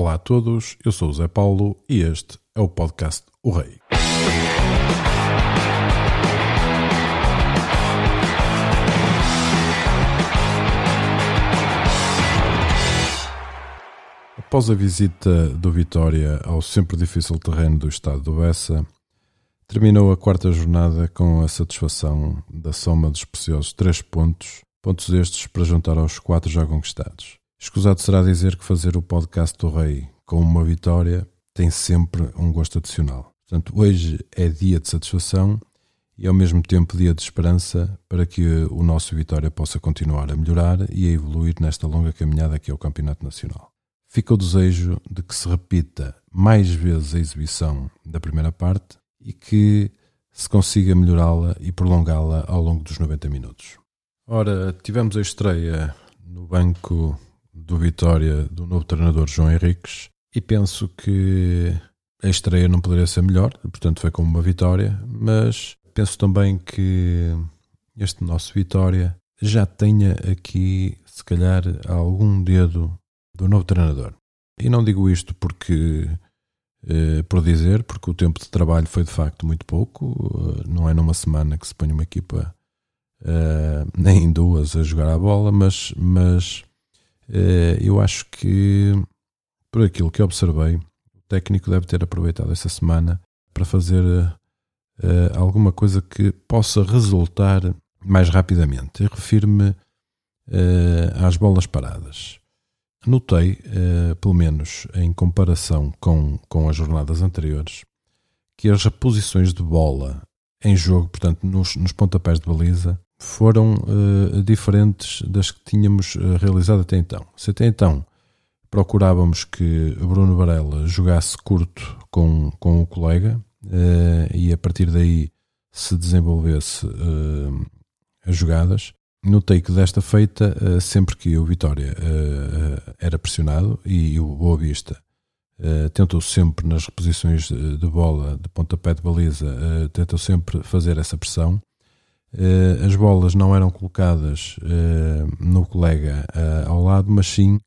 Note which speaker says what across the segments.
Speaker 1: Olá a todos, eu sou o Zé Paulo e este é o podcast O Rei. Após a visita do Vitória ao sempre difícil terreno do estado do Bessa, terminou a quarta jornada com a satisfação da soma dos preciosos três pontos, pontos estes para juntar aos quatro já conquistados. Escusado será dizer que fazer o podcast do Rei com uma vitória tem sempre um gosto adicional. Portanto, hoje é dia de satisfação e ao mesmo tempo dia de esperança para que o nosso Vitória possa continuar a melhorar e a evoluir nesta longa caminhada que é o Campeonato Nacional. Fica o desejo de que se repita mais vezes a exibição da primeira parte e que se consiga melhorá-la e prolongá-la ao longo dos 90 minutos. Ora, tivemos a estreia no banco do Vitória do novo treinador João Henriques e penso que a estreia não poderia ser melhor, portanto foi como uma vitória, mas penso também que este nosso Vitória já tenha aqui, se calhar, algum dedo do novo treinador. E não digo isto porque eh, por dizer, porque o tempo de trabalho foi de facto muito pouco, eh, não é numa semana que se põe uma equipa eh, nem em duas a jogar a bola, mas, mas eu acho que por aquilo que observei, o técnico deve ter aproveitado essa semana para fazer eh, alguma coisa que possa resultar mais rapidamente. Eu refiro-me eh, às bolas paradas. Notei, eh, pelo menos em comparação com, com as jornadas anteriores, que as reposições de bola em jogo, portanto, nos, nos pontapés de baliza, foram uh, diferentes das que tínhamos uh, realizado até então. Se até então procurávamos que Bruno Varela jogasse curto com, com o colega uh, e a partir daí se desenvolvesse as jogadas, Notei que desta feita, eh, sempre que o Vitória eh, eh, era pressionado e o Boa Vista tentou sempre nas reposições de bola, de pontapé de baliza, tentou sempre fazer essa pressão. As bolas não eram colocadas no colega ao lado, mas sim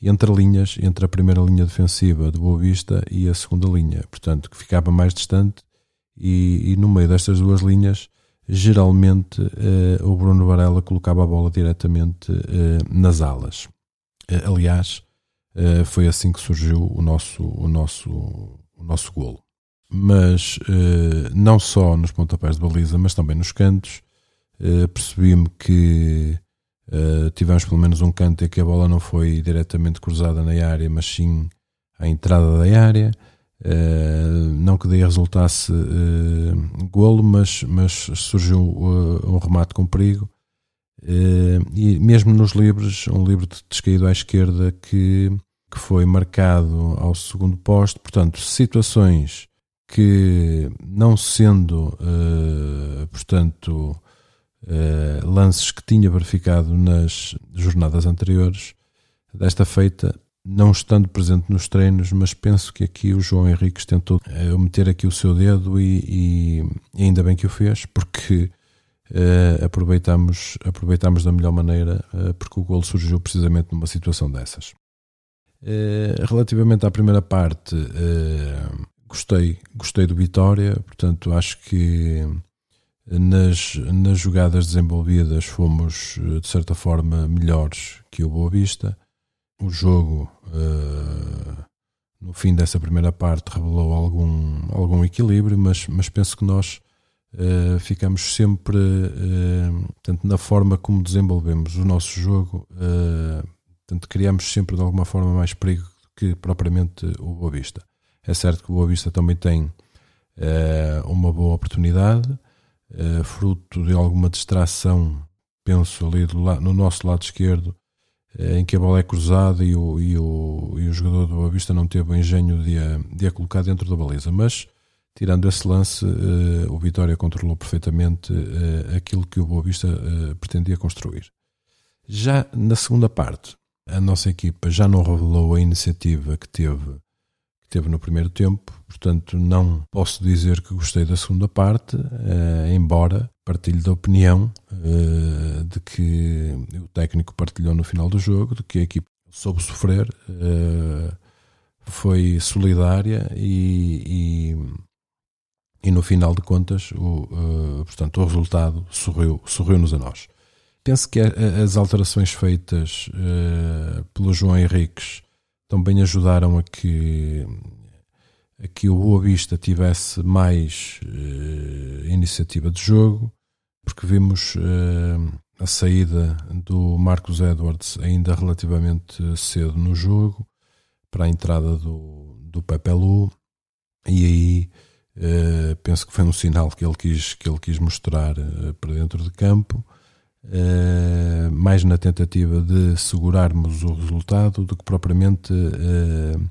Speaker 1: entre linhas, entre a primeira linha defensiva de Boa Vista e a segunda linha, portanto, que ficava mais distante e, e no meio destas duas linhas geralmente uh, o Bruno Varela colocava a bola diretamente uh, nas alas. Uh, aliás, foi assim que surgiu o nosso, o nosso, o nosso golo. Mas não só nos pontapés de baliza, mas também nos cantos, percebi-me que tivemos pelo menos um canto em que a bola não foi diretamente cruzada na área, mas sim à entrada da área. Uh, não que daí resultasse uh, golo, mas, mas surgiu uh, um remate com perigo. e mesmo nos livros, um livro descaído à esquerda que, que foi marcado ao segundo posto. Portanto, situações que, não sendo, portanto, lances que tinha verificado nas jornadas anteriores, desta feita não estando presente nos treinos, mas penso que aqui o João Henriques tentou uh, meter aqui o seu dedo e, e, ainda bem que o fez, porque uh, aproveitamos, aproveitamos da melhor maneira, uh, porque o gol surgiu precisamente numa situação dessas. relativamente à primeira parte, gostei, gostei do Vitória, portanto acho que nas, nas jogadas desenvolvidas fomos de certa forma melhores que o Boa Vista o jogo, uh, no fim dessa primeira parte, revelou algum, algum equilíbrio, mas, mas penso que nós uh, ficamos sempre, uh, tanto na forma como desenvolvemos o nosso jogo, uh, tanto criamos sempre de alguma forma mais perigo que propriamente o Boa Vista. É certo que o Boa Vista também tem uma boa oportunidade, fruto de alguma distração, penso ali no nosso lado esquerdo, em que a bola é cruzada e o, e o, e o jogador do Boa Vista não teve o engenho de a, de a colocar dentro da baliza. Mas, tirando esse lance, o Vitória controlou perfeitamente aquilo que o Boa Vista pretendia construir. Já na segunda parte, a nossa equipa já não revelou a iniciativa que teve, teve no primeiro tempo, portanto, não posso dizer que gostei da segunda parte, embora partilho da opinião uh, de que o técnico partilhou no final do jogo, de que a equipe soube sofrer uh, foi solidária e, e, e no final de contas, o, portanto, o resultado sorriu, sorriu-nos a nós. Penso que as alterações feitas pelo João Henriques também ajudaram a que, a que o Boa Vista tivesse mais uh, iniciativa de jogo, porque vimos uh, a saída do Marcos Edwards ainda relativamente cedo no jogo, para a entrada do, do Pepe Lu, e aí uh, penso que foi um sinal que ele quis, que ele quis mostrar para dentro de campo uh, mais na tentativa de segurarmos o resultado do que propriamente uh,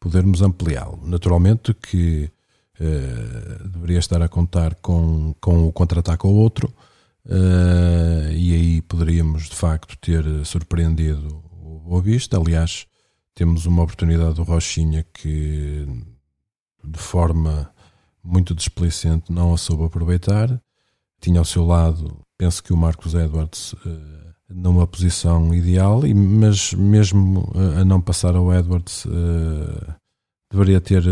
Speaker 1: podermos ampliá-lo. Naturalmente que uh, deveria estar a contar com, com o contra-ataque ao outro, e aí poderíamos de facto ter surpreendido o Boa Vista. Aliás, temos uma oportunidade do Rochinha que de forma muito displicente não a soube aproveitar. Tinha ao seu lado penso que o Marcos Edwards uh, numa posição ideal, mas mesmo uh, a não passar ao Edwards uh, deveria ter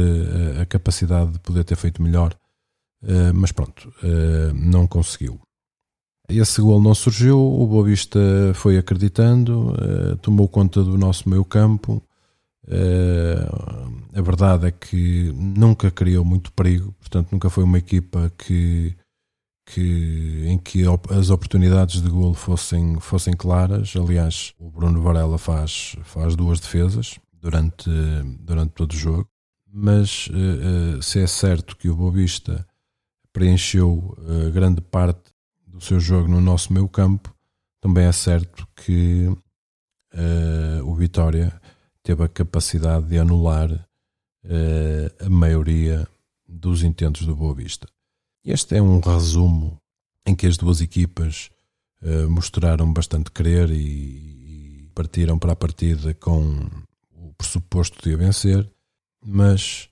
Speaker 1: a capacidade de poder ter feito melhor, mas pronto, não conseguiu. Esse gol não surgiu, o Boavista foi acreditando, tomou conta do nosso meio campo. a verdade é que nunca criou muito perigo, portanto nunca foi uma equipa que que, em que as oportunidades de golo fossem, fossem claras. Aliás, o Bruno Varela faz, faz duas defesas durante, durante todo o jogo. Mas uh, se é certo que o Bobista preencheu uh, grande parte do seu jogo no nosso meio campo, também é certo que uh, o Vitória teve a capacidade de anular a maioria dos intentos do Boa Vista. Este é um resumo em que as duas equipas uh, mostraram bastante querer e, e, partiram para a partida com o pressuposto de a vencer, mas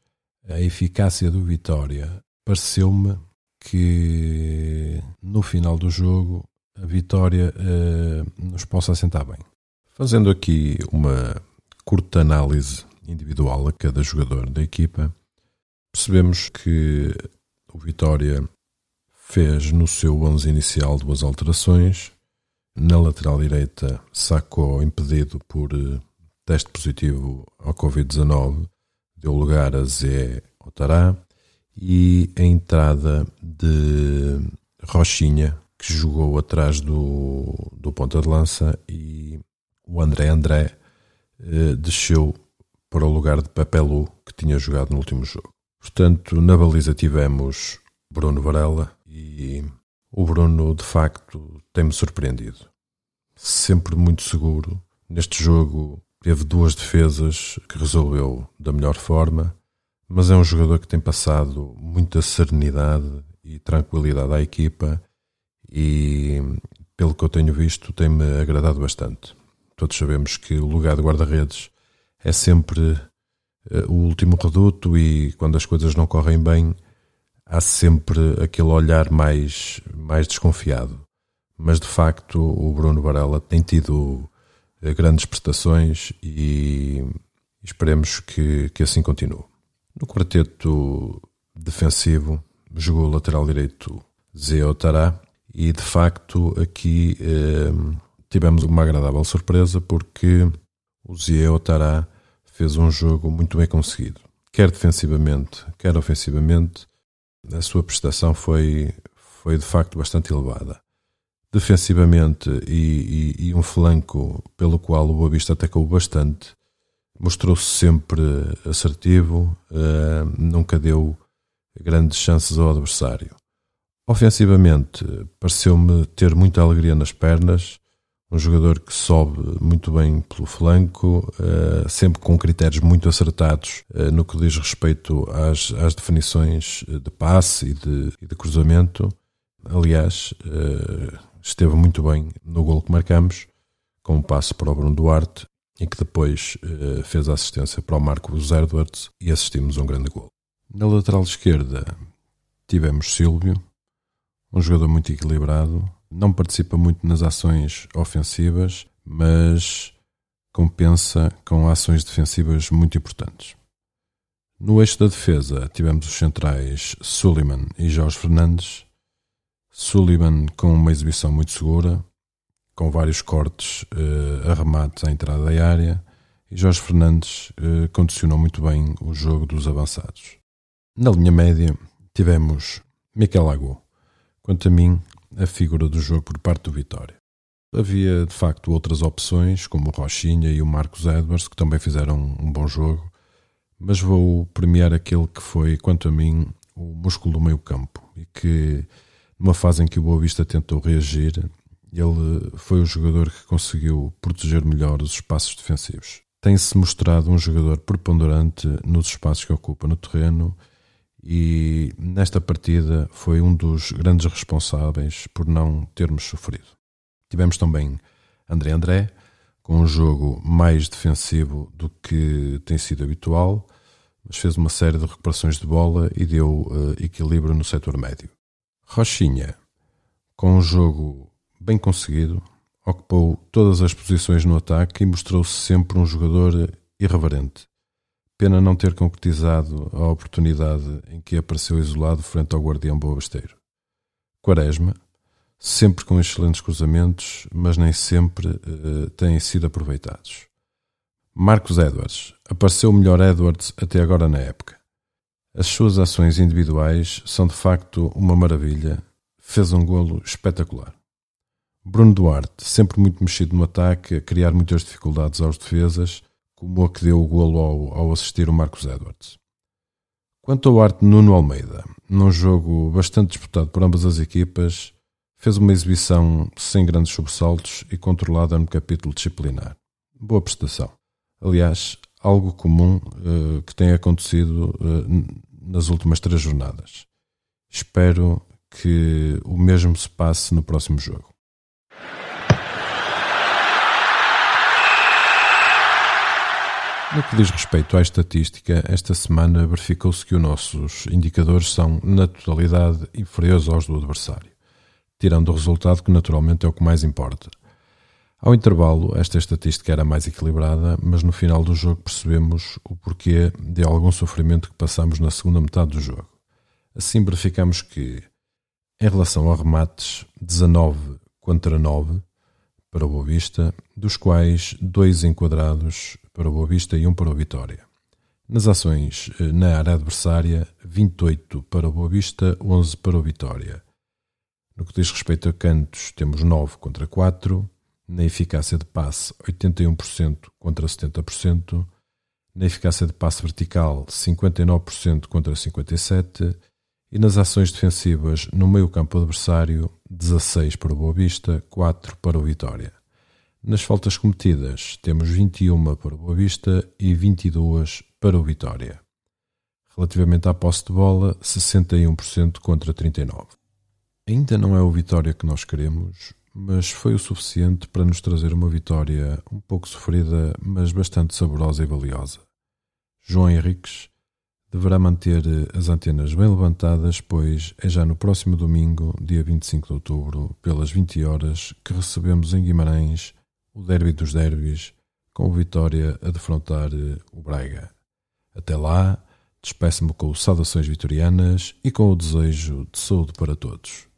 Speaker 1: a eficácia do Vitória pareceu-me que no final do jogo a vitória uh, nos possa assentar bem. Fazendo aqui uma curta análise individual a cada jogador da equipa, percebemos que o Vitória fez no seu 11 inicial duas alterações. Na lateral direita, Sacco, impedido por eh, teste positivo ao Covid-19, deu lugar a Zé Otará. E a entrada de Rochinha, que jogou atrás do, do ponta de lança, e o André André eh, desceu para o lugar de Pepelu, que tinha jogado no último jogo. Portanto, na baliza tivemos Bruno Varela e o Bruno, de facto, tem-me surpreendido. Sempre muito seguro. Neste jogo teve duas defesas que resolveu da melhor forma, mas é um jogador que tem passado muita serenidade e tranquilidade à equipa e, pelo que eu tenho visto, tem-me agradado bastante. Todos sabemos que o lugar de guarda-redes é sempre o último reduto e quando as coisas não correm bem há sempre aquele olhar mais, mais desconfiado. Mas de facto o Bruno Varela tem tido eh, grandes prestações e esperemos que, que assim continue. No quarteto defensivo jogou o lateral direito Zé Otará e de facto aqui eh, tivemos uma agradável surpresa porque o Zé Otará fez um jogo muito bem conseguido. Quer defensivamente, quer ofensivamente, a sua prestação foi, foi de facto bastante elevada. Defensivamente e, e, e um flanco pelo qual o Boa Vista atacou bastante, mostrou-se sempre assertivo, uh, nunca deu grandes chances ao adversário. Ofensivamente, pareceu-me ter muita alegria nas pernas, um jogador que sobe muito bem pelo flanco, uh, sempre com critérios muito acertados uh, no que diz respeito às, às definições de passe e de, e de cruzamento. Aliás, esteve muito bem no gol que marcamos, com um passe para o Bruno Duarte, e que depois fez a assistência para o Marco Edwards e assistimos a um grande gol. Na lateral esquerda tivemos Silvio, um jogador muito equilibrado, não participa muito nas ações ofensivas, mas compensa com ações defensivas muito importantes. No eixo da defesa tivemos os centrais Suleiman e Jorge Fernandes. Suleiman com uma exibição muito segura, com vários cortes uh, a remates à entrada da área, e Jorge Fernandes uh, condicionou muito bem o jogo dos avançados. Na linha média tivemos Miquel Lago. Quanto a mim, a figura do jogo por parte do Vitória. Havia de facto outras opções, como o Rochinha e o Marcos Edwards, que também fizeram um bom jogo, mas vou premiar aquele que foi, quanto a mim, o músculo do meio-campo e que, numa fase em que o Boa Vista tentou reagir, ele foi o jogador que conseguiu proteger melhor os espaços defensivos. Tem-se mostrado um jogador preponderante nos espaços que ocupa no terreno e nesta partida foi um dos grandes responsáveis por não termos sofrido. Tivemos também André André, com um jogo mais defensivo do que tem sido habitual, mas fez uma série de recuperações de bola e deu uh, equilíbrio no setor médio. Rochinha, com um jogo bem conseguido, ocupou todas as posições no ataque e mostrou-se sempre um jogador irreverente. Pena não ter concretizado a oportunidade em que apareceu isolado frente ao guardião Boa Besteiro. Quaresma, sempre com excelentes cruzamentos, mas nem sempre uh, têm sido aproveitados. Marcos Edwards, apareceu o melhor Edwards até agora na época. As suas ações individuais são de facto uma maravilha, fez um golo espetacular. Bruno Duarte, sempre muito mexido no ataque, a criar muitas dificuldades aos defesas, como a que deu o golo ao, ao assistir o Marcos Edwards. Quanto ao arte Nuno Almeida, num jogo bastante disputado por ambas as equipas, fez uma exibição sem grandes sobressaltos e controlada no capítulo disciplinar. Boa prestação. Aliás, algo comum uh, que tem acontecido uh, nas últimas três jornadas. Espero que o mesmo se passe no próximo jogo. No que diz respeito à estatística, esta semana verificou-se que os nossos indicadores são, na totalidade, inferiores aos do adversário, tirando o resultado que naturalmente é o que mais importa. Ao intervalo, esta estatística era mais equilibrada, mas no final do jogo percebemos o porquê de algum sofrimento que passamos na segunda metade do jogo. Assim verificamos que, em relação a remates, 19 contra 9 para o Boa Vista, dos quais dois enquadrados para o Boa Vista e um para o Vitória. Nas ações eh, na área adversária, 28 para o Boa Vista, 11 para o Vitória. No que diz respeito a cantos, temos 9 contra 4. Na eficácia de passe, 81% contra 70%. Na eficácia de passe vertical, 59% contra 57%. E nas ações defensivas, no meio campo adversário, 16 para o Boa Vista, 4 para o Vitória. Nas faltas cometidas, temos 21 para o Boa Vista e 22 para o Vitória. Relativamente à posse de bola, 61% contra 39%. Ainda não é o Vitória que nós queremos, mas foi o suficiente para nos trazer uma vitória um pouco sofrida, mas bastante saborosa e valiosa. João Henriques deverá manter as antenas bem levantadas, pois é já no próximo domingo, dia 25 de outubro, pelas 20 horas, que recebemos em Guimarães o derby dos derbys, com o Vitória a defrontar eh, o Braga. Até lá, despeço-me com saudações vitorianas e com o desejo de saúde para todos.